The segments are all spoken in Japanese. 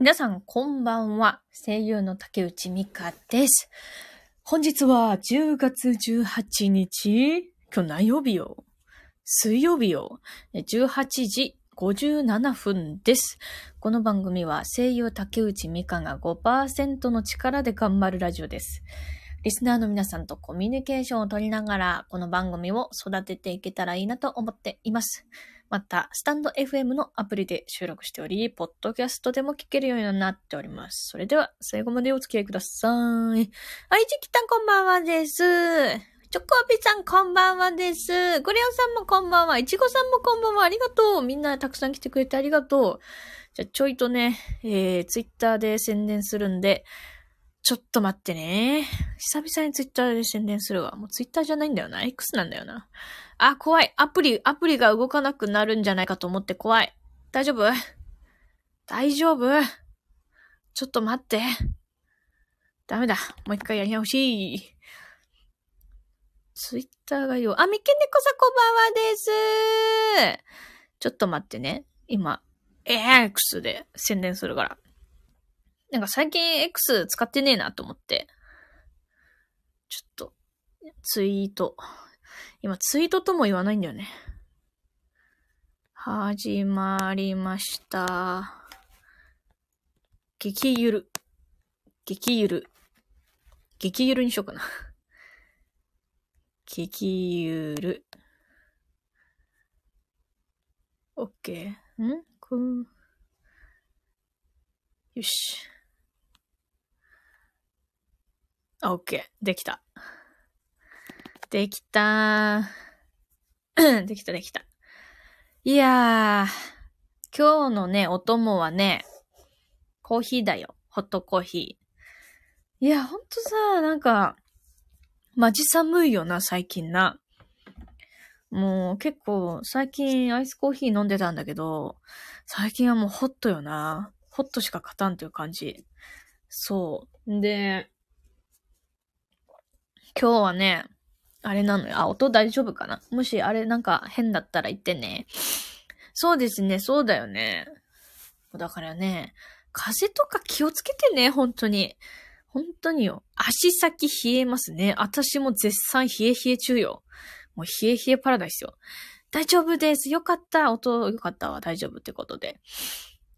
皆さん、こんばんは。声優の竹内美香です。本日は10月18日。今日何曜日よ？水曜日よ。18時57分です。この番組は声優竹内美香が5%の力で頑張るラジオです。リスナーの皆さんとコミュニケーションを取りながら、この番組を育てていけたらいいなと思っています。また、スタンド FM のアプリで収録しており、ポッドキャストでも聞けるようになっております。それでは、最後までお付き合いください。はい、じきたんこんばんはです。チョコビさんこんばんはです。ゴリオさんもこんばんは。いちごさんもこんばんは。ありがとう。みんなたくさん来てくれてありがとう。じゃ、ちょいとね、えー、ツイッターで宣伝するんで、ちょっと待ってね。久々にツイッターで宣伝するわ。もうツイッターじゃないんだよな。X なんだよな。あ、怖い。アプリ、アプリが動かなくなるんじゃないかと思って怖い。大丈夫？大丈夫？ちょっと待って。ダメだ。もう一回やり直し。ツイッターがよ。あ、みけねこさこばんはです。ちょっと待ってね。今、X で宣伝するから。なんか最近 X 使ってねえなと思って。ちょっと、ツイート。今、ツイートとも言わないんだよね。始まりました。激ゆる。激ゆる。激ゆるにしようかな。激ゆる。オッケー。ん？こう。よし。あ、オッケー。できた。できたー。できたできた。いやー、今日のね、お供はね、コーヒーだよ。ホットコーヒー。いや、ほんとさ、なんか、マジ寒いよな、最近な。もう結構、最近アイスコーヒー飲んでたんだけど、最近はもうホットよな。ホットしか勝たんという感じ。そう。で、今日はね、あれなのよ。あ、音大丈夫かな？もしあれなんか変だったら言ってね。そうですね、そうだよね。だからね、風邪とか気をつけてね、本当に。本当によ。足先冷えますね。私も絶賛冷え冷え中よ。もう冷え冷えパラダイスよ。大丈夫です。よかった。音よかったわ。大丈夫ってことで。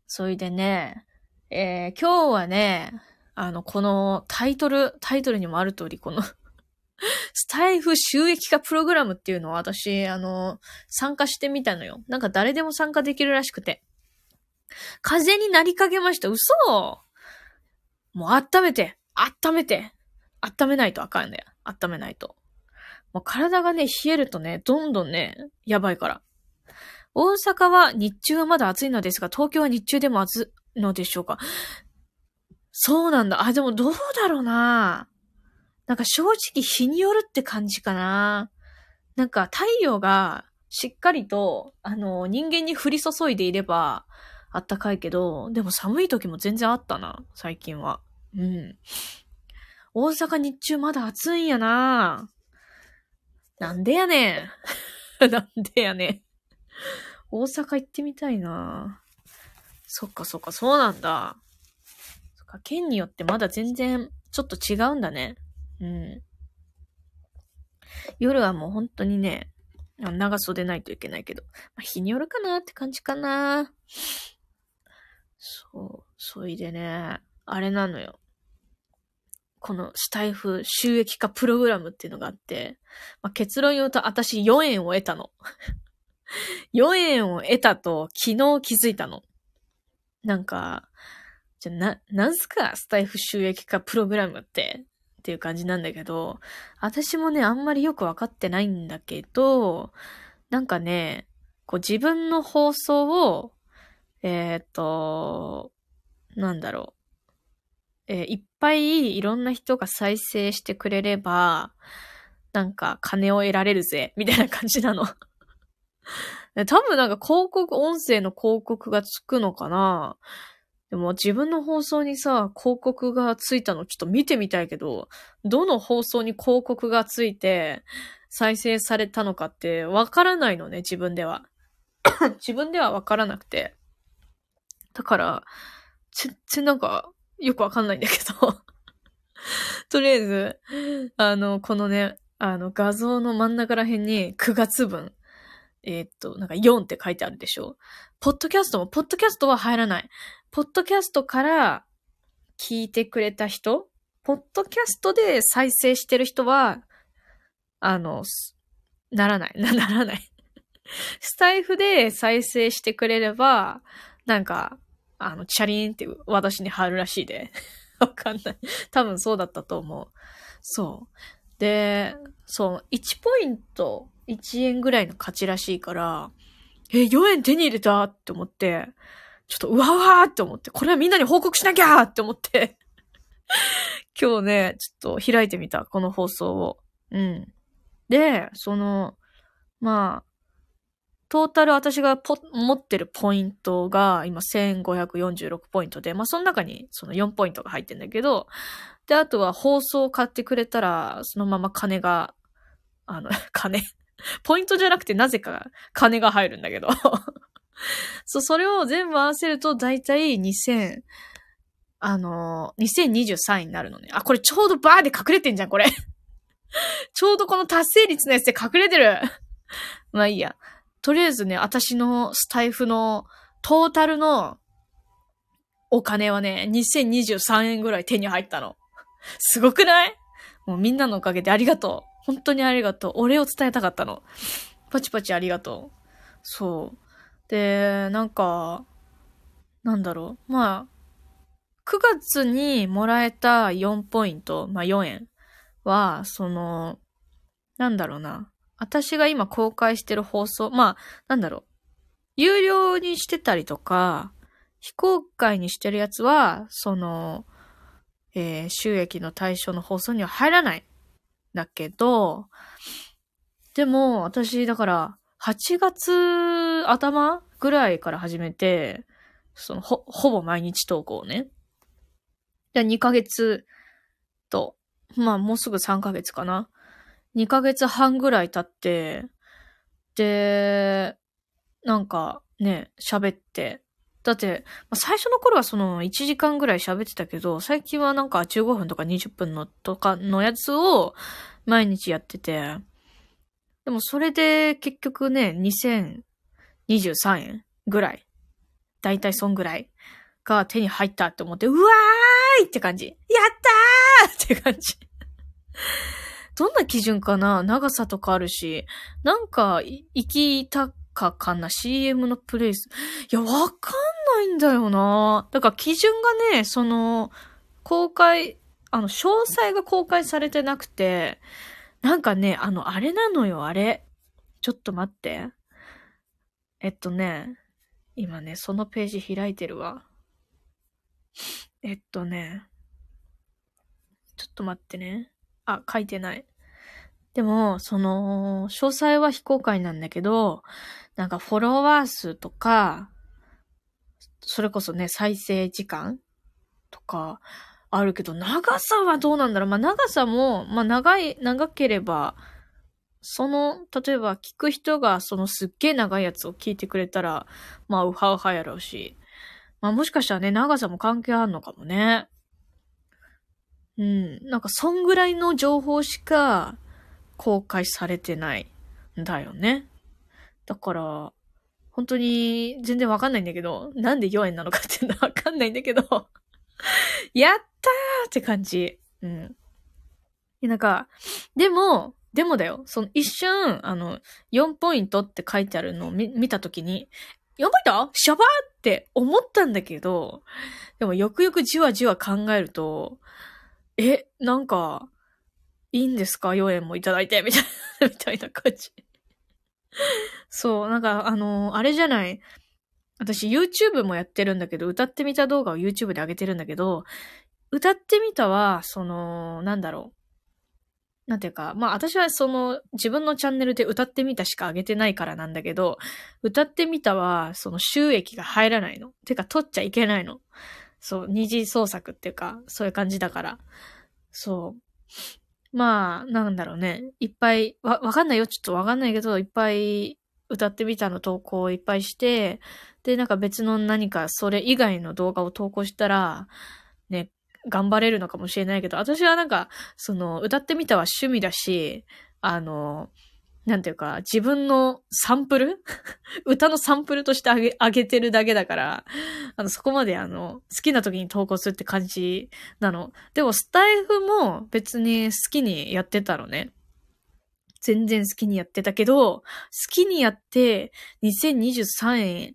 それでね、えー、今日はね、あの、このタイトル、タイトルにもある通り、この スタイフ収益化プログラムっていうのを私、あの、参加してみたのよ。なんか誰でも参加できるらしくて。風になりかけました。嘘もう温めて、温めて、温めないとあかんね温めないと。もう体がね、冷えるとね、どんどんね、やばいから。大阪は日中はまだ暑いのですが、東京は日中でも暑いのでしょうか？そうなんだ。あ、でもどうだろうな。なんか正直日によるって感じかな。なんか太陽がしっかりと、あの、人間に降り注いでいればあったかいけど、でも寒い時も全然あったな、最近は。うん。大阪日中まだ暑いんやな。なんでやねん。なんでやねん。大阪行ってみたいな。そっかそっか、そうなんだ。そっか、県によってまだ全然ちょっと違うんだね。うん。夜はもう本当にね、長袖ないといけないけど、まあ、日によるかなって感じかな。そう、そいでね、あれなのよ。このスタイフ収益化プログラムっていうのがあって、まあ、結論言うと私4円を得たの。4円を得たと昨日気づいたの。なんか、じゃ、な、なんすか？スタイフ収益化プログラムって。っていう感じなんだけど、私もね、あんまりよくわかってないんだけど、なんかね、こう自分の放送を、えっ、ー、と、なんだろう。えー、いっぱいいろんな人が再生してくれれば、なんか金を得られるぜ、みたいな感じなの。多分なんか広告、音声の広告がつくのかなでも自分の放送にさ、広告がついたのちょっと見てみたいけど、どの放送に広告がついて再生されたのかってわからないのね、自分では。自分ではわからなくて。だから、全然なんか、よくわかんないんだけど。とりあえず、あの、このね、あの、画像の真ん中ら辺に9月分、えー、っと、なんか4って書いてあるでしょポッドキャストも、ポッドキャストは入らない。ポッドキャストから聞いてくれた人ポッドキャストで再生してる人は、あの、ならない。な、らない。スタイフで再生してくれれば、なんか、あの、チャリーンって私に貼るらしいで。わかんない。多分そうだったと思う。そう。で、そう、1ポイント、1円ぐらいの価値らしいから、え、4円手に入れたって思って、ちょっとうわわーって思って、これはみんなに報告しなきゃーって思って 今日ね、ちょっと開いてみた、この放送を。うん。で、その、まあ、トータル私が持ってるポイントが今1546ポイントで、まあその中にその4ポイントが入ってんだけど、で、あとは放送を買ってくれたら、そのまま金が、あの、金 ポイントじゃなくてなぜか金が入るんだけど そう、それを全部合わせるとだいたい2000、あの2023になるのね。あ、これちょうどバーで隠れてんじゃん、これ ちょうどこの達成率のやつで隠れてる まあいいや。とりあえずね、私のスタイフのトータルのお金はね、2023円ぐらい手に入ったの。すごくない？もうみんなのおかげでありがとう。本当にありがとう。お礼を伝えたかったの。パチパチありがとう。そう。で、なんか、なんだろう。まあ、9月にもらえた4ポイント、まあ4円は、その、なんだろうな。私が今公開してる放送、まあ、なんだろう。有料にしてたりとか、非公開にしてるやつは、その、えー、収益の対象の放送には入らない。だけど、でも、私、だから、8月頭ぐらいから始めて、その、ほ、ほぼ毎日投稿ね。で、2ヶ月と、まあ、もうすぐ3ヶ月かな。2ヶ月半ぐらい経って、で、なんかね、喋って、だって、最初の頃はその1時間ぐらい喋ってたけど、最近はなんか15分とか20分のとかのやつを毎日やってて、でもそれで結局ね、2000 23円ぐらい。だいたいそんぐらいが手に入ったって思って、うわーいって感じ。やったーって感じ。どんな基準かな？長さとかあるし、なんか、行きたかかな ?CM のプレイス。いや、わかんないんだよな。だから基準がね、その、公開、あの、詳細が公開されてなくて、なんかね、あの、あれなのよ、あれ。ちょっと待って。えっとね、今ね、そのページ開いてるわ。えっとね、ちょっと待ってね。あ、書いてない。でも、その、詳細は非公開なんだけど、なんかフォロワー数とか、それこそね、再生時間とか、あるけど、長さはどうなんだろうまあ、長さも、まあ、長い、長ければ、その、例えば聞く人がそのすっげえ長いやつを聞いてくれたら、まあ、ウハウハやろうし、まあ、もしかしたらね、長さも関係あるのかもね。うん。なんか、そんぐらいの情報しか公開されてないんだよね。だから、本当に全然わかんないんだけど、なんで4円なのかっていうのはわかんないんだけど やったーって感じ。うん。なんか、でも、でもだよ。その一瞬、あの、4ポイントって書いてあるのを見たときに、4ポイント？しゃばーって思ったんだけど、でもよくよくじわじわ考えると、え、なんか、いいんですか ?4 円もいただいて、みたいな、みたいな感じ。そう、なんか、あの、あれじゃない。私 YouTube もやってるんだけど、歌ってみた動画を YouTube で上げてるんだけど、歌ってみたは、その、なんだろう。なんていうか、まあ私はその自分のチャンネルで歌ってみたしか上げてないからなんだけど、歌ってみたはその収益が入らないの。てか取っちゃいけないの。そう、二次創作っていうか、そういう感じだから。そう。まあ、なんだろうね。いっぱい、わ、わかんないよ。ちょっとわかんないけど、いっぱい歌ってみたの投稿をいっぱいして、で、なんか別の何かそれ以外の動画を投稿したら、ね、頑張れるのかもしれないけど、私はなんか、その、歌ってみたは趣味だし、あの、なんていうか、自分のサンプル？歌のサンプルとしてあげ、あげてるだけだから、あの、そこまであの、好きな時に投稿するって感じなの。でも、スタイフも別に好きにやってたのね。全然好きにやってたけど、好きにやって、2023円、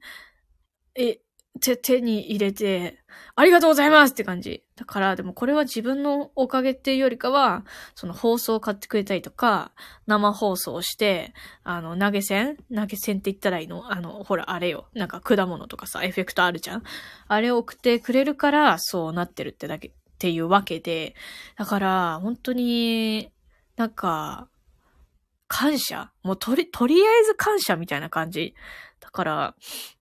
え、手、手に入れて、ありがとうございますって感じ。だから、でもこれは自分のおかげっていうよりかは、その放送を買ってくれたりとか、生放送をして、あの、投げ銭？投げ銭って言ったらいいの？あの、ほら、あれよ。なんか果物とかさ、エフェクトあるじゃん？あれを送ってくれるから、そうなってるってだけ、っていうわけで、だから、本当に、なんか、感謝？もうとり、とりあえず感謝みたいな感じ。だから、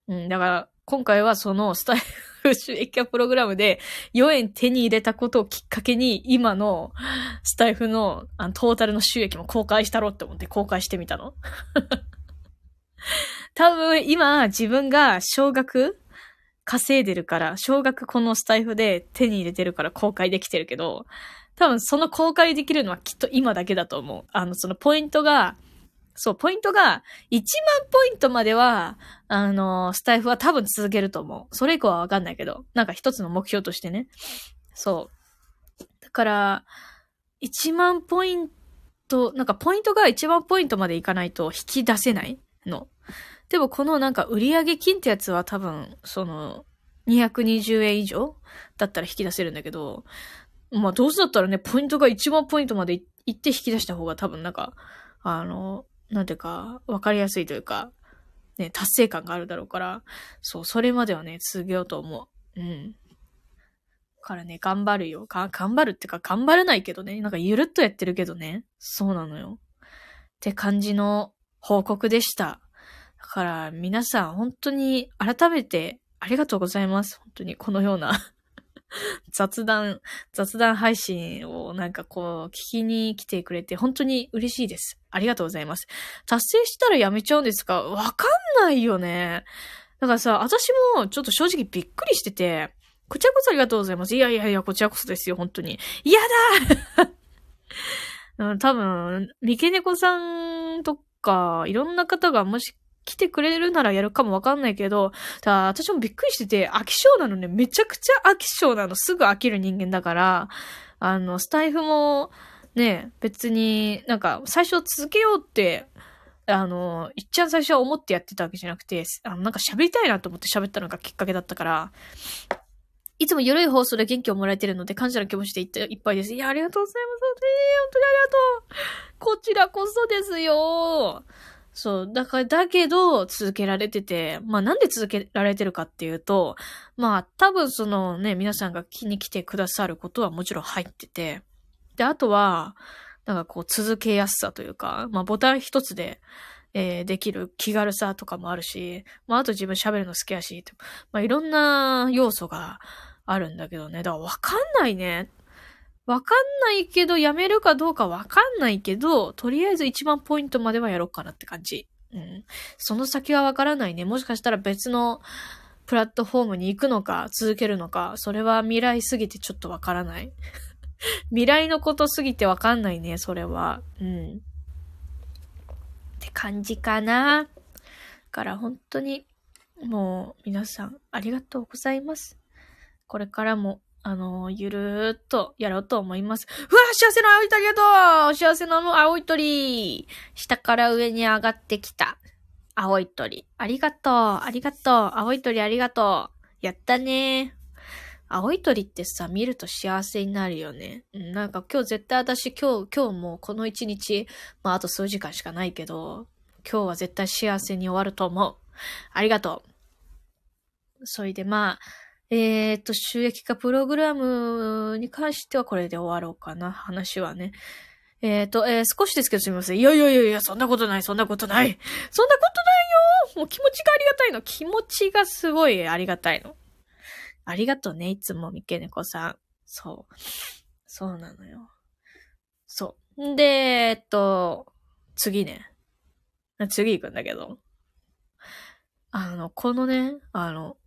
うん、だから、今回はそのスタイフ収益化プログラムで4円手に入れたことをきっかけに今の スタイフのあのトータルの収益も公開したろって思って公開してみたの。多分今自分が少額稼いでるから、少額このスタイフで手に入れてるから公開できてるけど、多分その公開できるのはきっと今だけだと思う。あの、そのポイントがそう、ポイントが、1万ポイントまでは、あの、スタイフは多分続けると思う。それ以降はわかんないけど、なんか一つの目標としてね。そう。だから、1万ポイント、なんかポイントが1万ポイントまでいかないと引き出せないの。でもこのなんか売上金ってやつは多分、その、220円以上だったら引き出せるんだけど、まあどうせだったらね、ポイントが1万ポイントまでいって引き出した方が多分なんか、あの、なんていうか、わかりやすいというか、ね、達成感があるだろうから、そう、それまではね、続けようと思う。うん。からね、頑張るよ。か、頑張るってか、頑張れないけどね。なんかゆるっとやってるけどね。そうなのよ。って感じの報告でした。だから、皆さん、本当に改めてありがとうございます。本当に、このような 雑談、雑談配信をなんかこう、聞きに来てくれて本当に嬉しいです。ありがとうございます。達成したらやめちゃうんですか？わかんないよね。だからさ、私もちょっと正直びっくりしてて、こちらこそありがとうございます。いやいやいや、こちらこそですよ、本当に。嫌だ うん、多分、三毛猫さんとか、いろんな方がもし来てくれるならやるかもわかんないけど、だ私もびっくりしてて、飽き性なのね。めちゃくちゃ飽き性なの。すぐ飽きる人間だから、あの、スタイフも、ね、別になんか最初続けようって、あの、いっちゃん最初は思ってやってたわけじゃなくて、あの、なんか喋りたいなと思って喋ったのがきっかけだったから、いつも緩い放送で元気をもらえてるので感謝の気持ちでいっぱいです。いや、ありがとうございます。本当にありがとう。こちらこそですよ。そう。だから、だけど、続けられてて、まあなんで続けられてるかっていうと、まあ多分そのね、皆さんが気に来てくださることはもちろん入ってて、で、あとは、なんかこう続けやすさというか、まあボタン一つで、えー、できる気軽さとかもあるし、まああと自分喋るの好きやし、まあいろんな要素があるんだけどね。だからわかんないね。わかんないけど、やめるかどうかわかんないけど、とりあえず1万ポイントまではやろうかなって感じ。うん。その先はわからないね。もしかしたら別のプラットフォームに行くのか、続けるのか、それは未来すぎてちょっとわからない。未来のことすぎてわかんないね、それは。うん。って感じかな。から本当に、もう皆さんありがとうございます。これからもあの、ゆるーっとやろうと思います。うわ幸せの青い鳥ありがとう幸せの青い鳥下から上に上がってきた。青い鳥。ありがとうありがとう青い鳥ありがとうやったね青い鳥ってさ、見ると幸せになるよね。なんか今日絶対私今日、今日もこの一日、まああと数時間しかないけど、今日は絶対幸せに終わると思う。ありがとう。それでまあ、えっ、と、収益化プログラムに関してはこれで終わろうかな、話はね。えっ、と、えー、少しですけどすみません。いやいやいやいや、そんなことない、そんなことない。そんなことないよもう気持ちがありがたいの。気持ちがすごいありがたいの。ありがとうね、いつもみけねこさん。そう。そうなのよ。そう。んで、えっと、次ね。次行くんだけど。あの、このね、あの、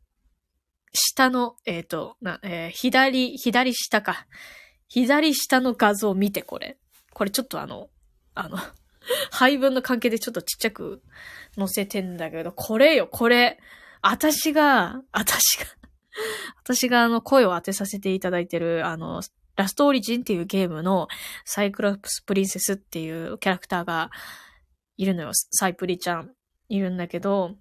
下の、えっ、ー、と、な、えー、左、左下か。左下の画像見て、これ。これちょっとあの、あの、配分の関係でちょっとちっちゃく載せてんだけど、これよ、これ。私が、私が 私があの声を当てさせていただいてる、あの、ラストオリジンっていうゲームのサイクロプスプリンセスっていうキャラクターがいるのよ。サイプリちゃんいるんだけど、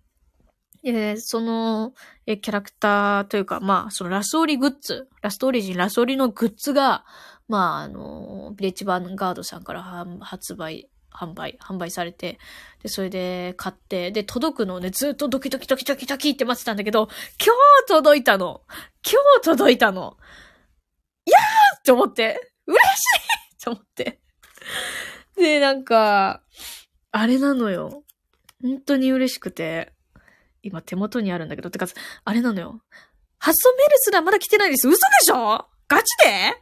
えその、えキャラクターというか、まあ、そのラストオリグッズ、ラストオリジン、ラストオリのグッズが、まあ、あの、ビレッジバンガードさんから発売、販売、販売されて、で、それで買って、で、届くのをね、ずっとドキドキドキドキドキって待ってたんだけど、今日届いたの。今日届いたの。いやーって思って、嬉しいって思って。で、なんか、あれなのよ。本当に嬉しくて、今手元にあるんだけど、ってか、あれなのよ。発送メールすらまだ来てないです。嘘でしょ？ガチで？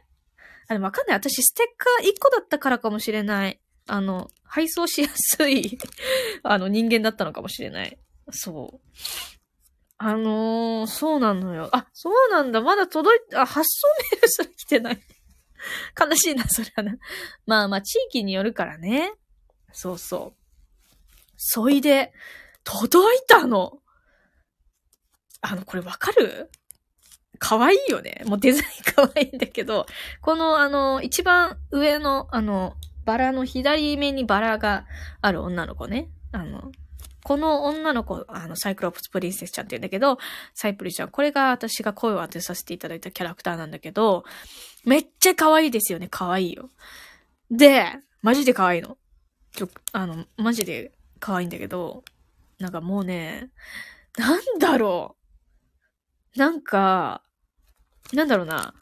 あれわかんない。私ステッカー1個だったからかもしれない。あの、配送しやすい あの、人間だったのかもしれない。そう。あのー、そうなのよ。あ、そうなんだ。まだ届いあ、発送メールすら来てない。悲しいな、それはな。まあまあ、地域によるからね。そうそう。そいで、届いたの。あの、これわかる？可愛いよね。もうデザイン可愛いんだけど、このあの、一番上のあの、バラの左目にバラがある女の子ね。あの、この女の子、あの、サイクロプスプリンセスちゃんって言うんだけど、サイプリちゃん、これが私が声を当てさせていただいたキャラクターなんだけど、めっちゃ可愛いですよね。可愛いよ。で、マジで可愛いの。ちょ、あの、マジで可愛いんだけど、なんかもうね、なんだろう。なんか、なんだろうな。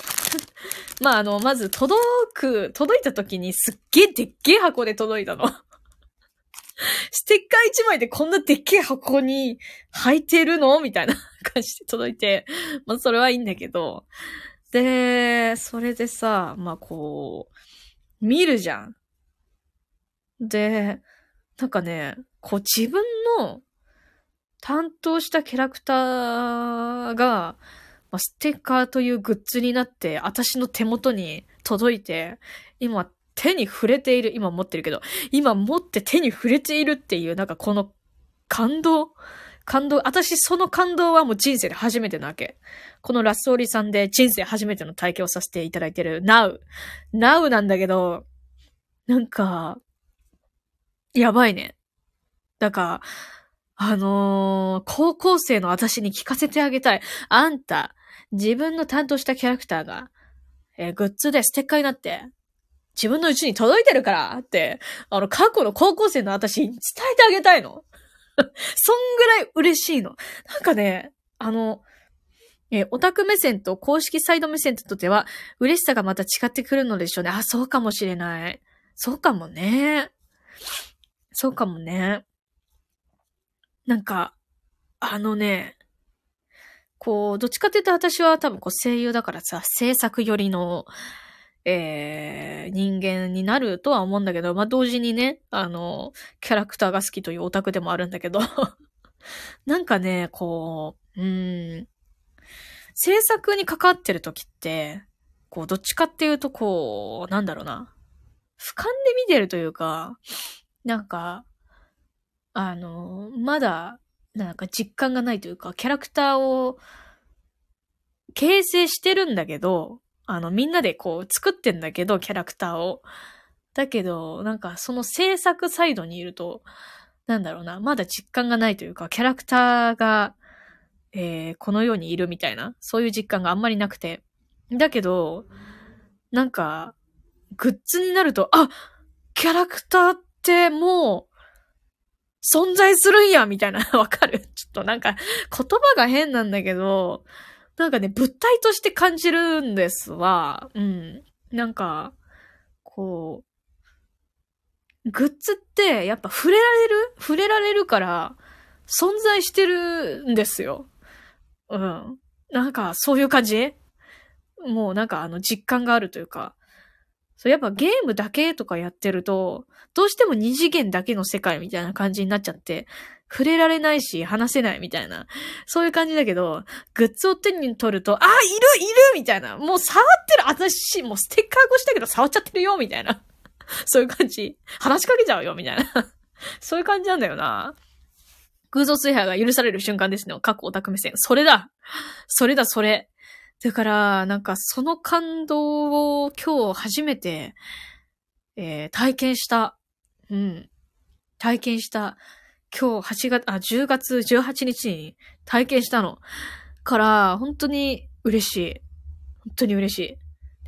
まあ、あの、まず届く、届いた時にすっげえでっけえ箱で届いたの。ステッカー一枚でこんなでっけえ箱に入ってるの？みたいな感じで届いて、まあそれはいいんだけど。で、それでさ、まあこう、見るじゃん。で、なんかね、こう自分の担当したキャラクターが、まあ、ステッカーというグッズになって、私の手元に届いて、今手に触れている、今持ってるけど、今持って手に触れているっていう、なんかこの感動感動、私その感動はもう人生で初めてなわけ。このラスオリさんで人生初めての体験をさせていただいてる Now。Now なんだけど、なんか、やばいね。だから、あのー、高校生の私に聞かせてあげたい。あんた、自分の担当したキャラクターが、えー、グッズでステッカーになって、自分のうちに届いてるからって、あの、過去の高校生の私に伝えてあげたいの。そんぐらい嬉しいの。なんかね、あの、えー、オタク目線と公式サイド目線とっては、嬉しさがまた違ってくるのでしょうね。あ、そうかもしれない。そうかもね。そうかもね。なんか、あのね、こう、どっちかっていうと私は多分こう声優だからさ、制作寄りの、えー、人間になるとは思うんだけど、まあ、同時にね、あの、キャラクターが好きというオタクでもあるんだけど、なんかね、こう、うん、制作に関わってる時って、こう、どっちかっていうと、こう、なんだろうな、俯瞰で見てるというか、なんか、あの、まだ、なんか実感がないというか、キャラクターを形成してるんだけど、あの、みんなでこう作ってんだけど、キャラクターを。だけど、なんかその制作サイドにいると、なんだろうな、まだ実感がないというか、キャラクターが、えー、この世にいるみたいな、そういう実感があんまりなくて。だけど、なんか、グッズになると、あキャラクターってもう、存在するんやみたいな、わかる？ちょっとなんか、言葉が変なんだけど、なんかね、物体として感じるんですわ。うん。なんか、こう、グッズってやっぱ触れられる？触れられるから存在してるんですよ。うん。なんかそういう感じ？もうなんかあの実感があるというか、そう、やっぱゲームだけとかやってると、どうしても二次元だけの世界みたいな感じになっちゃって、触れられないし、話せないみたいな。そういう感じだけど、グッズを手に取ると、あ、いるいるみたいな。もう触ってる私、もうステッカー越したけど触っちゃってるよみたいな。そういう感じ。話しかけちゃうよみたいな。そういう感じなんだよな。偶像崇拝が許される瞬間ですね。過去オタク目線。それだそれだ、それ。だから、なんか、その感動を今日初めて、えー、体験した。うん。体験した。今日8月、あ、10月18日に体験したの。から、本当に嬉しい。本当に嬉しい。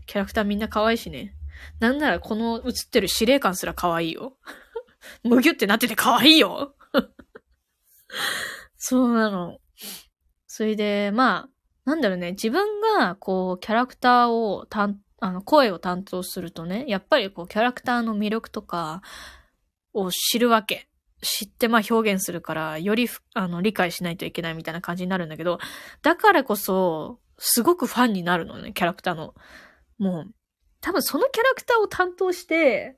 キャラクターみんな可愛いしね。なんならこの映ってる司令官すら可愛いよ。むぎゅってなってて可愛いよ。そうなの。それで、まあ、なんだろうね、自分が、こう、キャラクターを担、あの、声を担当するとね、やっぱりこう、キャラクターの魅力とかを知るわけ。知って、まあ表現するから、より、あの、理解しないといけないみたいな感じになるんだけど、だからこそ、すごくファンになるのね、キャラクターの。もう、多分そのキャラクターを担当して、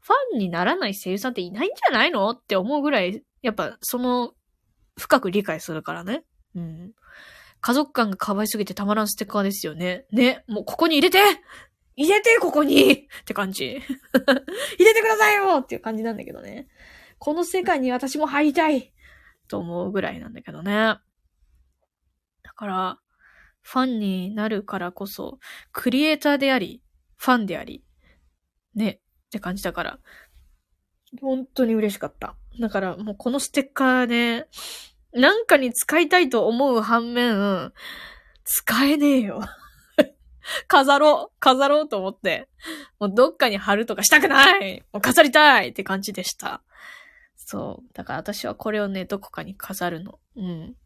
ファンにならない声優さんっていないんじゃないの？って思うぐらい、やっぱその、深く理解するからね。うん。家族感が可愛すぎてたまらんステッカーですよね。ね。もうここに入れて入れてここにって感じ。入れてくださいよっていう感じなんだけどね。この世界に私も入りたいと思うぐらいなんだけどね。だから、ファンになるからこそ、クリエイターであり、ファンであり、ね、って感じだから、本当に嬉しかった。だからもうこのステッカーね、なんかに使いたいと思う反面、使えねえよ。飾ろう飾ろうと思って。もうどっかに貼るとかしたくないもう飾りたいって感じでした。そう。だから私はこれをね、どこかに飾るの。うん。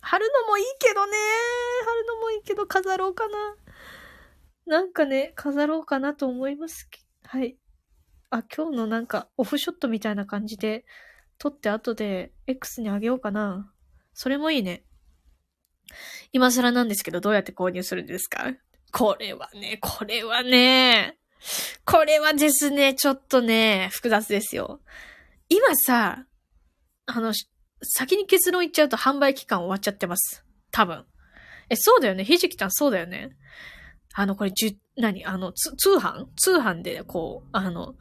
貼るのもいいけどね。貼るのもいいけど飾ろうかな。なんかね、飾ろうかなと思います。はい。あ、今日のなんかオフショットみたいな感じで撮って後で X にあげようかな。それもいいね。今更なんですけど、どうやって購入するんですか？これはね、これはね、これはですね、ちょっとね、複雑ですよ。今さ、あの、先に結論言っちゃうと販売期間終わっちゃってます。多分。え、そうだよね。ひじきちゃんそうだよね。あの、これ、じゅ、何？あの、通販？通販で、こう、あの、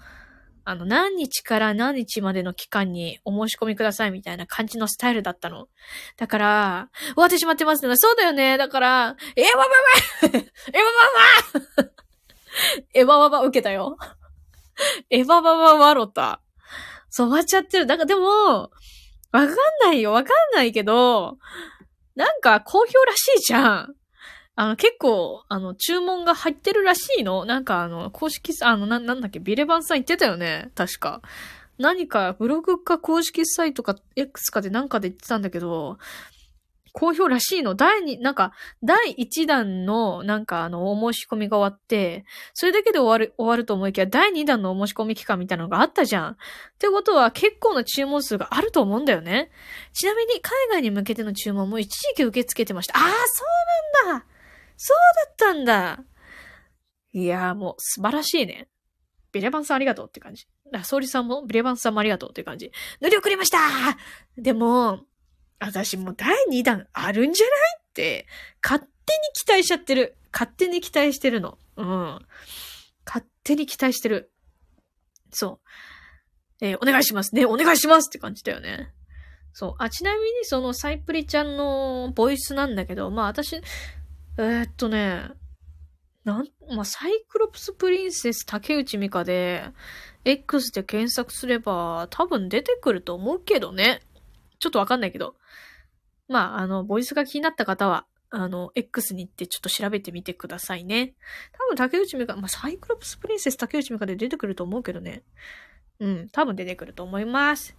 あの、何日から何日までの期間にお申し込みくださいみたいな感じのスタイルだったの。だから、終わってしまってますね。そうだよね。だから、えわばば えわばば えわばば受けたよ。えわばばわろた。そう、終わっちゃってる。だかでも、わかんないよ。わかんないけど、なんか好評らしいじゃん。あの、結構、あの、注文が入ってるらしいのなんかあの、公式、あの、な、なんだっけ、ビレバンさん言ってたよね確か。何か、ブログか公式サイトか X かでなんかで言ってたんだけど、好評らしいの。第2、なんか、第1弾の、なんかあの、お申し込みが終わって、それだけで終わる、終わると思いきや、第2弾のお申し込み期間みたいなのがあったじゃん。ってことは、結構な注文数があると思うんだよね。ちなみに、海外に向けての注文も一時期受け付けてました。ああ、そうなんだそうだったんだいやーもう素晴らしいね。ビレバンさんありがとうって感じ。あ、ソーリさんもビレバンさんもありがとうって感じ。塗り遅れましたでも、私もう第2弾あるんじゃないって、勝手に期待しちゃってる。勝手に期待してるの。うん。勝手に期待してる。そう。えー、お願いしますね。お願いしますって感じだよね。そう。あ、ちなみにそのサイプリちゃんのボイスなんだけど、まあ私、えー、っとね、なん、まあ、サイクロプスプリンセス竹内美香で、X で検索すれば多分出てくると思うけどね。ちょっとわかんないけど。まあ、あの、ボイスが気になった方は、あの、X に行ってちょっと調べてみてくださいね。多分竹内美香、まあ、サイクロプスプリンセス竹内美香で出てくると思うけどね。うん、多分出てくると思います。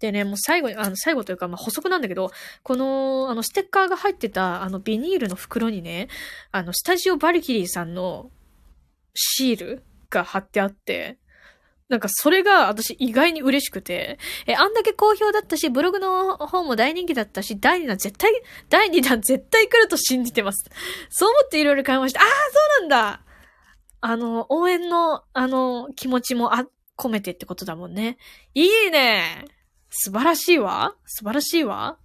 でね、もう最後に、あの、最後というか、まあ、補足なんだけど、この、あの、ステッカーが入ってた、あの、ビニールの袋にね、あの、スタジオバリキリーさんのシールが貼ってあって、なんかそれが私意外に嬉しくて、え、あんだけ好評だったし、ブログの方も大人気だったし、第2弾絶対、第2弾絶対来ると信じてます。そう思っていろいろ買いました。ああ、そうなんだあの、応援の、あの、気持ちもあ、込めてってことだもんね。いいね素晴らしいわ？素晴らしいわ？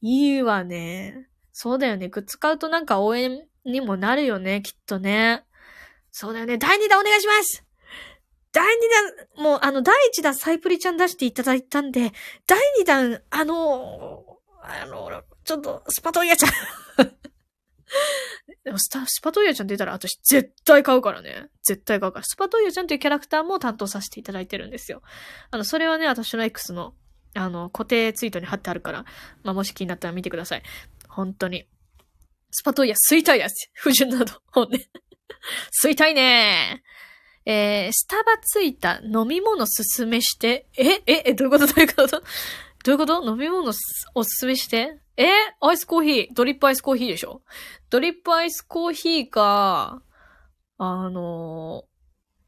いいわね。そうだよね。グッズ買うとなんか応援にもなるよね、きっとね。そうだよね。第2弾お願いします第2弾、もうあの、第1弾サイプリちゃん出していただいたんで、第2弾、あの、あの、ちょっと、スパトイヤちゃんでもスタ、スパトイヤちゃん出たら私絶対買うからね。絶対買うから。スパトイヤちゃんというキャラクターも担当させていただいてるんですよ。あの、それはね、私の X の、あの、固定ツイートに貼ってあるから、まあ、もし気になったら見てください。本当に。スパトイヤ吸いたいやつ。不純など。ほんね。吸いたいねえー、スタバついた飲み物すすめして、えええ、どういうこと？どういうこと？どういうこと？飲み物おすすめして？え？アイスコーヒー？ドリップアイスコーヒーでしょ？ドリップアイスコーヒーか、あの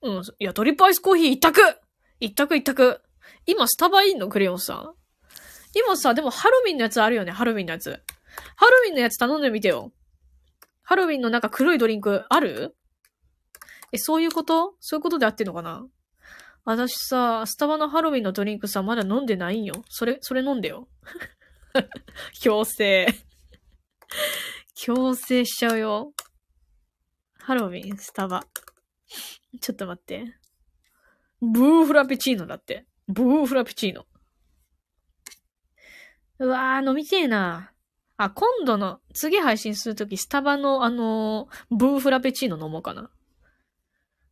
うん、いや、ドリップアイスコーヒー一択！一択一択。今、スタバいんのクレヨンさん。今さ、でもハロウィンのやつあるよね、ハロウィンのやつ。ハロウィンのやつ頼んでみてよ。ハロウィンのなんか黒いドリンクある？え、そういうこと？そういうことで合ってんのかな？私さ、スタバのハロウィンのドリンクさ、まだ飲んでないんよ。それ、それ飲んでよ。強制。強制しちゃうよ。ハロウィン、スタバ。ちょっと待って。ブーフラペチーノだって。ブーフラペチーノ。うわー、飲みてえな。あ、今度の、次配信するとき、スタバの、あのー、ブーフラペチーノ飲もうかな。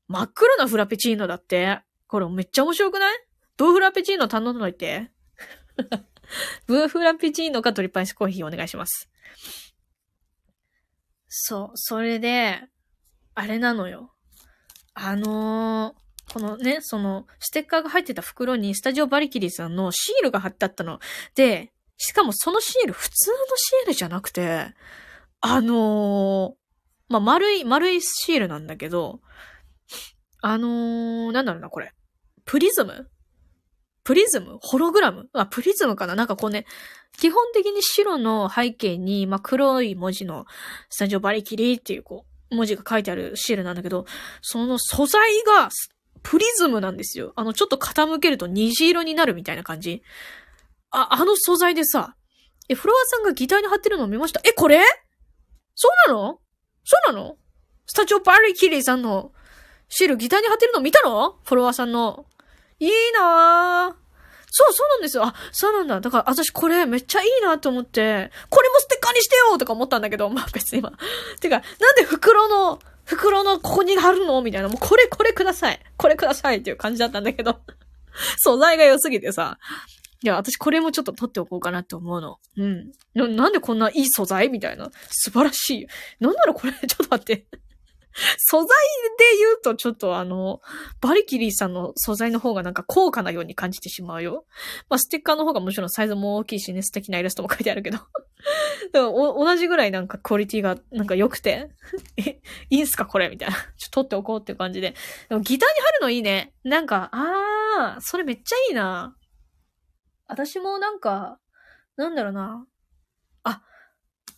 真っ黒なフラペチーノだって。これめっちゃ面白くない？ブーフラペチーノ頼んどいて。ブーフラペチーノかトリパイスコーヒーお願いします。そう、それで、あれなのよ。あのー、このね、その、ステッカーが入ってた袋にスタジオバリキリさんのシールが貼ってあったの。で、しかもそのシール、普通のシールじゃなくて、あのー、まあ、丸い、丸いシールなんだけど、あのー、なんだろうな、これ。プリズム？プリズム？ホログラム？あ、プリズムかな？なんかこうね、基本的に白の背景に、まあ、黒い文字のスタジオバリキリっていうこう、文字が書いてあるシールなんだけど、その素材がプリズムなんですよ。あの、ちょっと傾けると虹色になるみたいな感じ。あ、あの素材でさ、え、フロアさんがギターに貼ってるのを見ました？え、これ？そうなの？そうなの？スタジオバリキリさんのシールギターに貼ってるの見たの？フォロワーさんの。いいなぁ。そう、そうなんですよ。あ、そうなんだ。だから私これめっちゃいいなと思って、これもステッカーにしてよとか思ったんだけど、まあ別に今。てか、なんで袋の、袋のここに貼るの？みたいな。もうこれこれください。これくださいっていう感じだったんだけど。素材が良すぎてさ。いや、私これもちょっと取っておこうかなって思うの。うん。な、なんでこんないい素材？みたいな。素晴らしい。なんならこれ、ちょっと待って。素材で言うとちょっとあの、バリキリーさんの素材の方がなんか高価なように感じてしまうよ。まあ、ステッカーの方がもちろんサイズも大きいしね、素敵なイラストも書いてあるけど。同じぐらいなんかクオリティがなんか良くて、え、いいんすかこれみたいな。ちょっと取っておこうっていう感じで。でもギターに貼るのいいね。なんか、あー、それめっちゃいいな。私もなんか、なんだろうな。あ、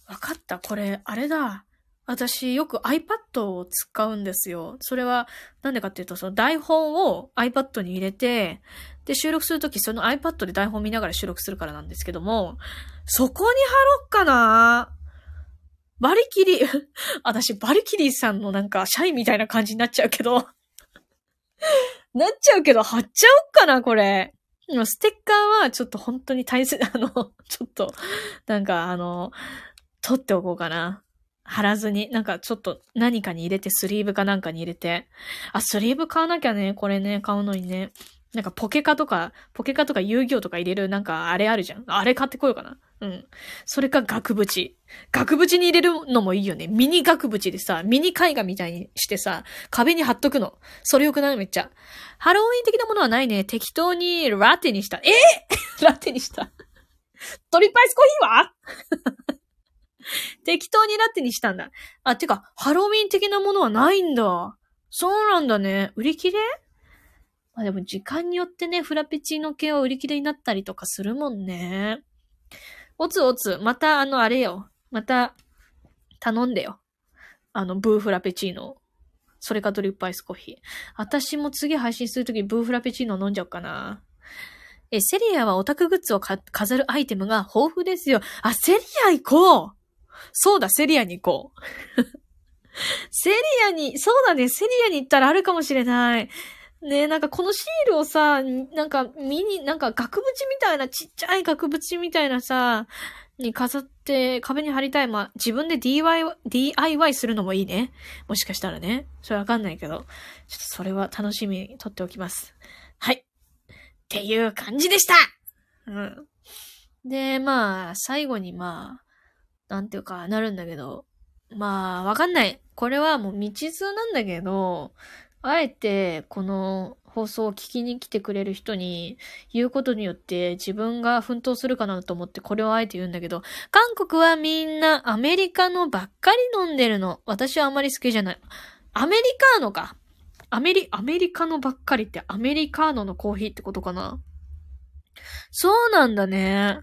わかった。これ、あれだ。私よく iPad を使うんですよ。それは、なんでかっていうと、その台本を iPad に入れて、で、収録するときその iPad で台本見ながら収録するからなんですけども、そこに貼ろっかな バリキリ、私バリキリさんのなんか社員みたいな感じになっちゃうけど なっちゃうけど貼っちゃおっかな、これ。ステッカーはちょっと本当に大切、あの、ちょっと、なんかあの、取っておこうかな。貼らずに、なんかちょっと何かに入れて、スリーブかなんかに入れて。あ、スリーブ買わなきゃね、これね、買うのにね。なんかポケカとか、ポケカとか遊戯王とか入れるなんかあれあるじゃん。あれ買ってこようかな。うん。それか額縁。額縁に入れるのもいいよね。ミニ額縁でさ、ミニ絵画みたいにしてさ、壁に貼っとくの。それよくない？めっちゃ。ハロウィン的なものはないね。適当にラテにした。え？ー、ラテにした。トリパイスコーヒーは？適当にラテにしたんだ。あ、てか、ハロウィン的なものはないんだ。そうなんだね。売り切れ？まあでも時間によってね、フラペチーノ系は売り切れになったりとかするもんね。おつおつ、またあのあれよ。また、頼んでよ。あの、ブーフラペチーノ。それかドリップアイスコーヒー。私も次配信するときブーフラペチーノ飲んじゃおうかな。え、セリアはオタクグッズを飾るアイテムが豊富ですよ。あ、セリア行こうそうだ、セリアに行こう。セリアに、そうだね、セリアに行ったらあるかもしれない。ねなんかこのシールをさ、なんかミニ、なんか額縁みたいな、ちっちゃい額縁みたいなさ、に飾って壁に貼りたい。まあ、自分で DIY、DIY するのもいいね。もしかしたらね。それわかんないけど。ちょっとそれは楽しみにとっておきます。はい。っていう感じでしたうん。で、まあ、最後にまあ、なんていうかなるんだけど、まあ、わかんない。これはもう未知数なんだけど、あえて、この放送を聞きに来てくれる人に言うことによって自分が奮闘するかなと思ってこれをあえて言うんだけど、韓国はみんなアメリカのばっかり飲んでるの。私はあまり好きじゃない。アメリカーノか。アメリ、アメリカのばっかりってアメリカーノのコーヒーってことかなそうなんだね。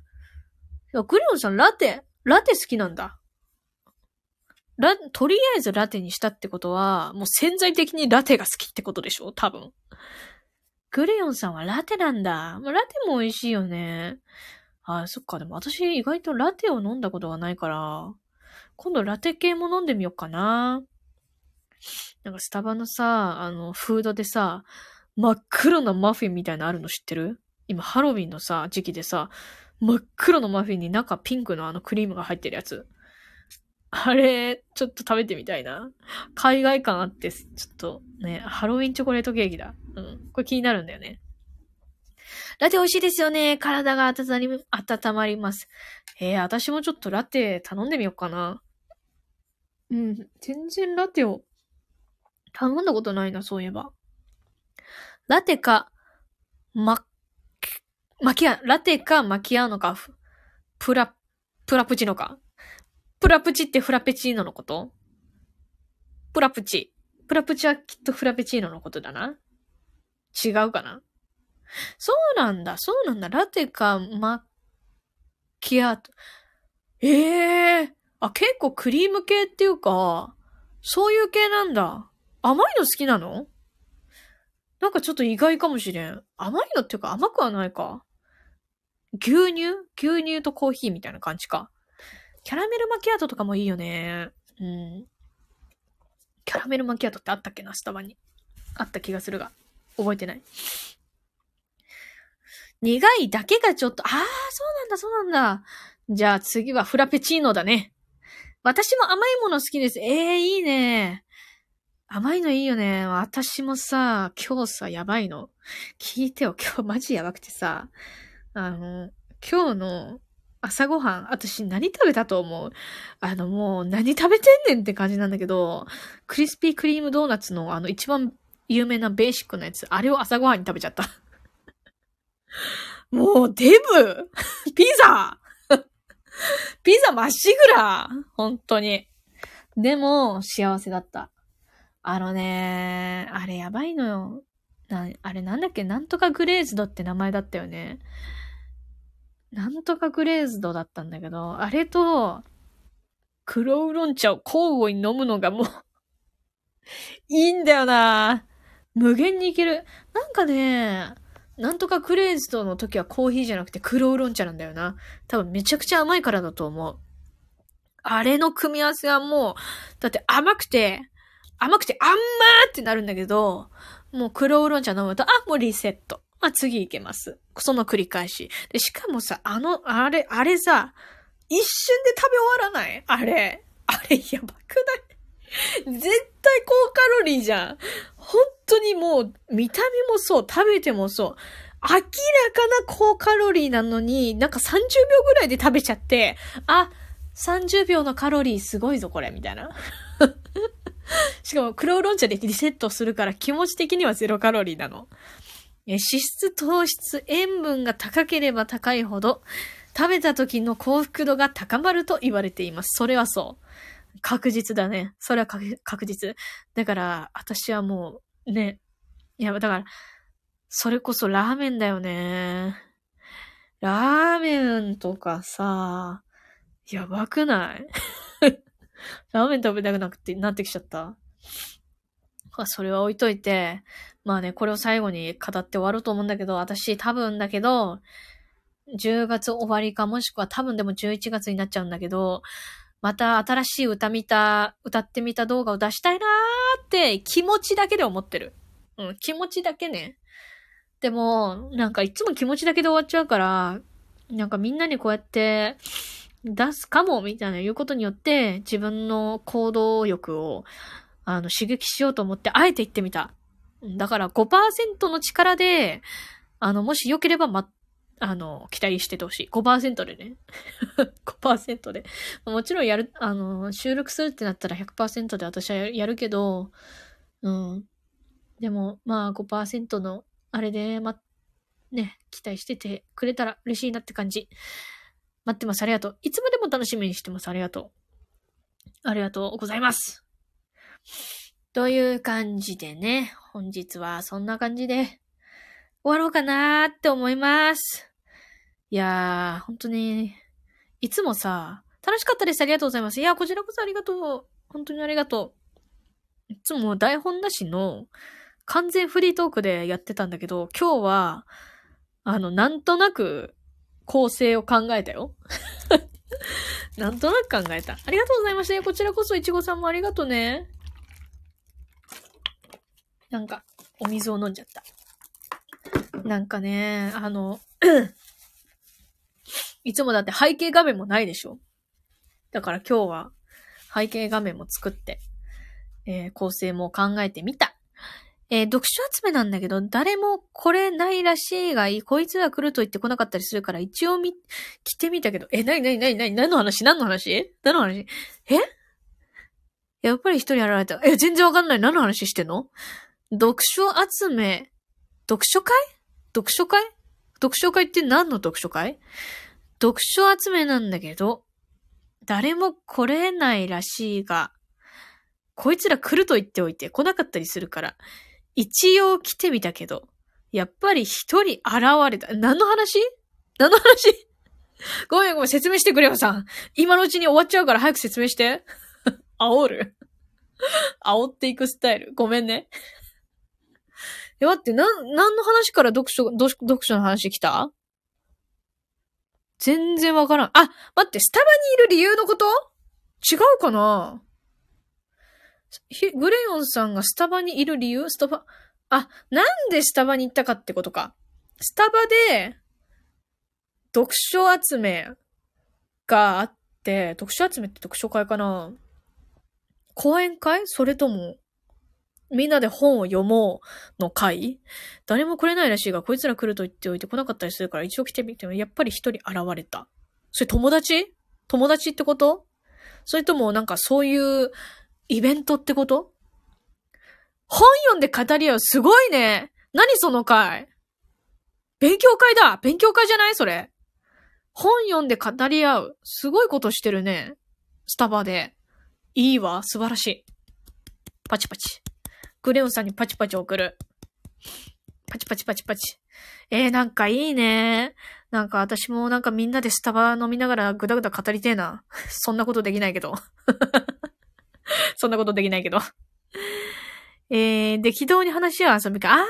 いや、グリオンさんラテ、ラテ好きなんだ。ラ、とりあえずラテにしたってことは、もう潜在的にラテが好きってことでしょ？多分。グレヨンさんはラテなんだ。まあ、ラテも美味しいよね。あ、そっか。でも私意外とラテを飲んだことがないから、今度ラテ系も飲んでみようかな。なんかスタバのさ、あの、フードでさ、真っ黒なマフィンみたいなのあるの知ってる？今ハロウィンのさ、時期でさ、真っ黒のマフィンに中ピンクのあのクリームが入ってるやつ。あれ、ちょっと食べてみたいな。海外感あって、ちょっとね、ハロウィンチョコレートケーキだ。うん。これ気になるんだよね。ラテ美味しいですよね。体が温、まります。えー、私もちょっとラテ頼んでみようかな。うん。全然ラテを頼んだことないな、そういえば。ラテか、ま、マキア、ラテかマキアーノか、プラ、プラプチノか？プラプチってフラペチーノのこと？プラプチ。プラプチはきっとフラペチーノのことだな。違うかな？そうなんだ、そうなんだ。ラテかマキアート。ええー、あ、結構クリーム系っていうか、そういう系なんだ。甘いの好きなの？なんかちょっと意外かもしれん。甘いのっていうか甘くはないか。牛乳？牛乳とコーヒーみたいな感じか。キャラメルマキアートとかもいいよね。うん。キャラメルマキアートってあったっけな、スタバに。あった気がするが。覚えてない。苦いだけがちょっと、ああ、そうなんだ、そうなんだ。じゃあ次はフラペチーノだね。私も甘いもの好きです。ええー、いいね。甘いのいいよね。私もさ、今日さ、やばいの。聞いてよ、今日マジやばくてさ。あの、今日の朝ごはん、私何食べたと思う？あのもう何食べてんねんって感じなんだけど、クリスピークリームドーナツのあの一番有名なベーシックなやつ、あれを朝ごはんに食べちゃった。もうデブ ピザ ピザまっしぐら本当に。でも、幸せだった。あのね、あれやばいのよ。な、あれなんだっけ？なんとかグレーズドって名前だったよね。なんとかグレーズドだったんだけど、あれと、黒ウーロン茶を交互に飲むのがもう いいんだよな無限にいける。なんかね、なんとかグレーズドの時はコーヒーじゃなくて黒ウーロン茶なんだよな。多分めちゃくちゃ甘いからだと思う。あれの組み合わせはもう、だって甘くて、甘くてあんまーってなるんだけど、もう黒ウーロン茶飲むと、あ、もうリセット。まあ、次行けます。その繰り返し。で、しかもさ、あの、あれ、あれさ、一瞬で食べ終わらない？あれ。あれ、やばくない？絶対高カロリーじゃん。本当にもう、見た目もそう、食べてもそう。明らかな高カロリーなのに、なんか30秒ぐらいで食べちゃって、あ、30秒のカロリーすごいぞ、これ、みたいな。しかも、黒ウーロン茶でリセットするから気持ち的にはゼロカロリーなの。脂質、糖質、塩分が高ければ高いほど、食べた時の幸福度が高まると言われています。それはそう。確実だね。それは確実。だから、私はもう、ね。いや、だから、それこそラーメンだよね。ラーメンとかさ、やばくない？ラーメン食べたくなくて、なってきちゃった。それは置いといて、まあね、これを最後に語って終わろうと思うんだけど、私多分だけど、10月終わりかもしくは多分でも11月になっちゃうんだけど、また新しい歌見た、歌ってみた動画を出したいなーって気持ちだけで思ってる。うん、気持ちだけね。でも、なんかいつも気持ちだけで終わっちゃうから、なんかみんなにこうやって出すかもみたいな言うことによって自分の行動欲をあの刺激しようと思ってあえて言ってみた。だから5%の力で、あの、もし良ければま、あの、期待しててほしい。5%でね。5%で。もちろんやる、あの、収録するってなったら100%で私はやるけど、うん。でも、まあ5%のあれで、ま、ね、期待しててくれたら嬉しいなって感じ。待ってます。ありがとう。いつまでも楽しみにしてます。ありがとう。ありがとうございます。という感じでね、本日はそんな感じで終わろうかなーって思います。いやー、ほんとね、いつもさ、楽しかったです。ありがとうございます。いや、こちらこそありがとう。本当にありがとう。いつも台本なしの完全フリートークでやってたんだけど、今日は、あの、なんとなく構成を考えたよ。なんとなく考えた。ありがとうございました。こちらこそいちごさんもありがとうね。なんか、お水を飲んじゃった。なんかね、あの、いつもだって背景画面もないでしょだから今日は背景画面も作って、えー、構成も考えてみた。えー、読書集めなんだけど、誰もこれないらしいがいい。こいつが来ると言ってこなかったりするから、一応み、来てみたけど、え、なになになになに何の話？何の話？何の話？え？やっぱり一人やられた。え、全然わかんない。何の話してんの？読書集め、読書会？読書会？読書会って何の読書会？読書集めなんだけど、誰も来れないらしいが、こいつら来ると言っておいて来なかったりするから、一応来てみたけど、やっぱり一人現れた。何の話？何の話？ごめんごめん、説明してくれよさん。今のうちに終わっちゃうから早く説明して。煽る煽っていくスタイル。ごめんね。え、待って、なん、何の話から読書、読書の話来た？全然わからん。あ、待って、スタバにいる理由のこと？違うかな？グレヨンさんがスタバにいる理由？スタバ、あ、なんでスタバに行ったかってことか。スタバで、読書集めがあって、読書集めって読書会かな？講演会？それとも、みんなで本を読もうの会？誰も来れないらしいが、こいつら来ると言っておいて来なかったりするから一応来てみても、やっぱり一人現れた。それ友達？友達ってこと？それともなんかそういうイベントってこと？本読んで語り合う？すごいね何その会？勉強会だ勉強会じゃない？それ。本読んで語り合う？すごいことしてるね。スタバで。いいわ。素晴らしい。パチパチ。クレヨンさんにパチパチ送る。パチパチパチパチ。えー、なんかいいね。なんか私もなんかみんなでスタバ飲みながらぐだぐだ語りてえな。そんなことできないけど。そんなことできないけど。えー、で、軌道に話し合う遊びか。あー、そ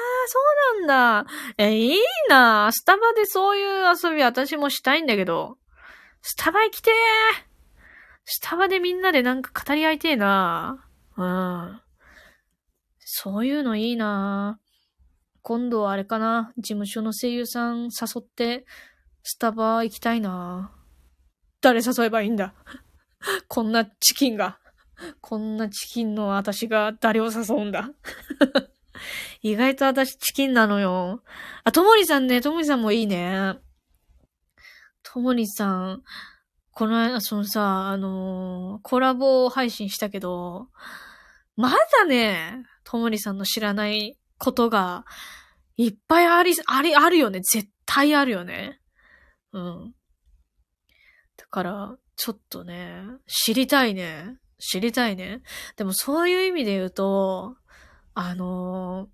うなんだ。えー、いいなスタバでそういう遊び私もしたいんだけど。スタバ行きてー。スタバでみんなでなんか語り合いてえなうん。そういうのいいな今度はあれかな事務所の声優さん誘って、スタバ行きたいな誰誘えばいいんだ？こんなチキンが。こんなチキンの私が誰を誘うんだ？意外と私チキンなのよ。あ、ともりさんね、ともりさんもいいね。ともりさん、この間、そのさ、あのー、コラボ配信したけど、まだね、ともりさんの知らないことが、いっぱいあり、あり、あるよね。絶対あるよね。うん。だから、ちょっとね、知りたいね。知りたいね。でもそういう意味で言うと、あの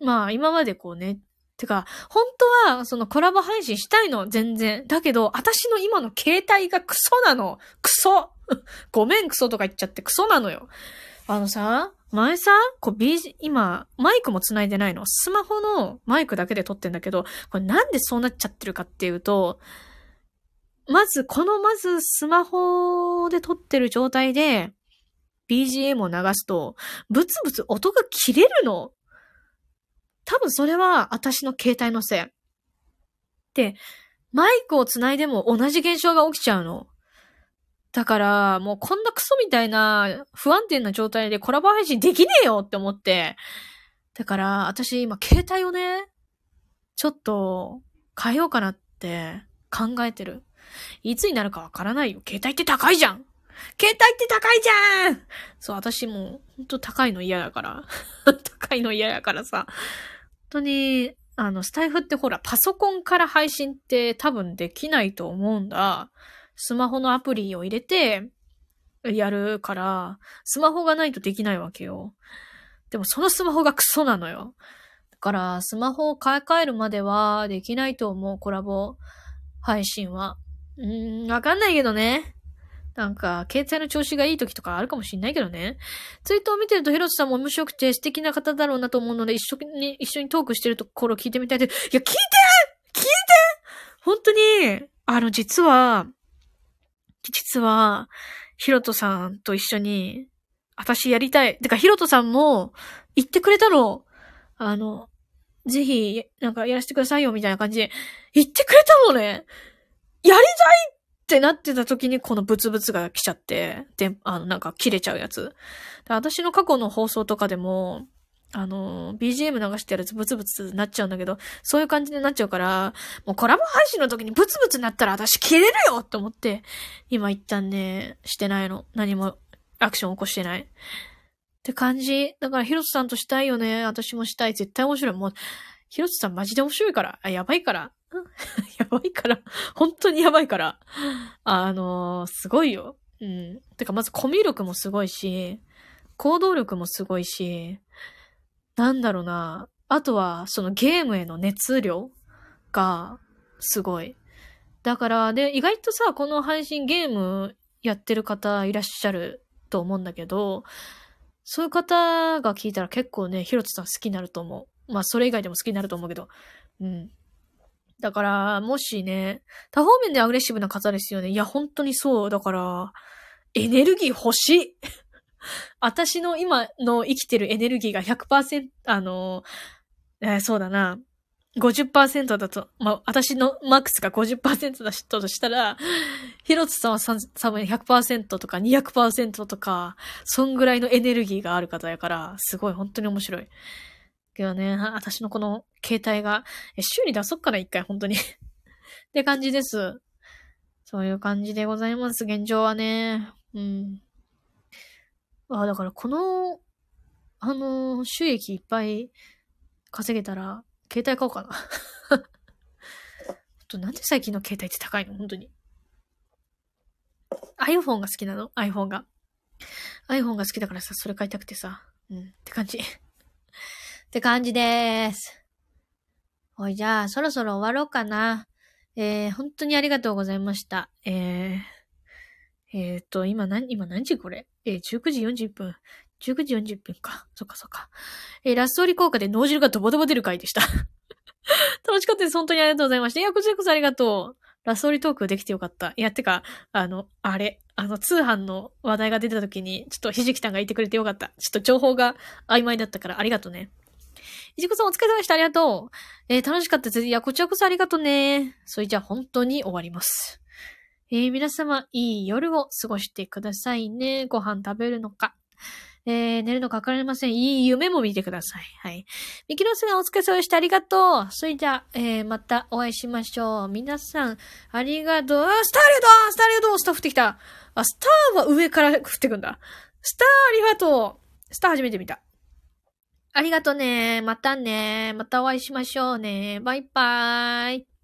ー、まあ今までこうね、てか、本当はそのコラボ配信したいの、全然。だけど、私の今の携帯がクソなの。クソ ごめんクソとか言っちゃってクソなのよ。あのさ、前さ、こう B、今、マイクも繋いでないの？スマホのマイクだけで撮ってんだけど、これなんでそうなっちゃってるかっていうと、まず、このまずスマホで撮ってる状態で、BGM を流すと、ブツブツ音が切れるの。多分それは私の携帯のせい。で、マイクを繋いでも同じ現象が起きちゃうの。だから、もうこんなクソみたいな不安定な状態でコラボ配信できねえよって思って。だから、私今携帯をね、ちょっと変えようかなって考えてる。いつになるかわからないよ。携帯って高いじゃん携帯って高いじゃんそう、私もほんと高いの嫌やから。高いの嫌やからさ。本当に、あの、スタイフってほら、パソコンから配信って多分できないと思うんだ。スマホのアプリを入れて、やるから、スマホがないとできないわけよ。でもそのスマホがクソなのよ。だから、スマホを買い替えるまではできないと思う、コラボ配信は。うーん、わかんないけどね。なんか、携帯の調子がいい時とかあるかもしんないけどね。ツイートを見てると、ヒロトさんも面白くて素敵な方だろうなと思うので、一緒に、一緒にトークしてるところ聞いてみたいで、いや、聞いて聞いて本当に、あの、実は、実は、ヒロトさんと一緒に、私やりたい。てか、ヒロトさんも言ってくれたの。あの、ぜひ、なんかやらせてくださいよ、みたいな感じで言ってくれたのね。やりたいってなってた時にこのブツブツが来ちゃって、で、あの、なんか切れちゃうやつ。私の過去の放送とかでも、あの、BGM 流してやるとブツブツなっちゃうんだけど、そういう感じになっちゃうから、もうコラボ配信の時にブツブツなったら私切れるよって思って、今一旦ね、してないの。何もアクション起こしてない。って感じ。だからヒロトさんとしたいよね。私もしたい。絶対面白い。もう、ヒロトさんマジで面白いから。あ、やばいから。やばいから。本当にやばいから。あのー、すごいよ。うん。てか、まずコミュ力もすごいし、行動力もすごいし、なんだろうな。あとは、そのゲームへの熱量がすごい。だから、で、意外とさ、この配信ゲームやってる方いらっしゃると思うんだけど、そういう方が聞いたら結構ね、ヒロトさん好きになると思う。まあ、それ以外でも好きになると思うけど。うん。だから、もしね、多方面でアグレッシブな方ですよね。いや、本当にそう。だから、エネルギー欲しい。私の今の生きてるエネルギーが100%、あの、えー、そうだな。50%だと、まあ、私のマックスが50%だとしたら、ヒロツさんは多分100%とか200%とか、そんぐらいのエネルギーがある方やから、すごい本当に面白い。けどね、私のこの携帯が、え、週に出そっかな、一回、本当にって感じです。そういう感じでございます、現状はね。うん。あ、だからこの、あのー、収益いっぱい稼げたら、携帯買おうかな。となんで最近の携帯って高いの？本当に。iPhone が好きなの ?iPhone が。iPhone が好きだからさ、それ買いたくてさ。うん、って感じ。って感じでーす。ほい、じゃあ、そろそろ終わろうかな。えー、本当にありがとうございました。えー、えっ、ー、と、今何、今何時これ？えー、19時40分。19時40分か。そっかそっか。えー、ラストリ効果で脳汁がドボドボ出る回でした。楽しかったです。本当にありがとうございました。いや、こちらこそありがとう。ラストリトークできてよかった。いや、てか、あの、あれ、あの、通販の話題が出た時に、ちょっとひじきさんがいてくれてよかった。ちょっと情報が曖昧だったからありがとうね。ひじこさんお疲れ様でした。ありがとう。えー、楽しかったです。いや、こちらこそありがとうね。それじゃあ本当に終わります。えー、皆様、いい夜を過ごしてくださいね。ご飯食べるのか。えー、寝るのかわかりません。いい夢も見てください。はい。ミキロスがお疲れ様でした。ありがとう。それじゃあ、えー、またお会いしましょう。皆さん、ありがとう。あ、スターありがとうスターありがとう？スター降ってきた。あ、スターは上から降ってくんだ。スターありがとう。スター初めて見た。ありがとうね。またね。またお会いしましょうね。バイバーイ。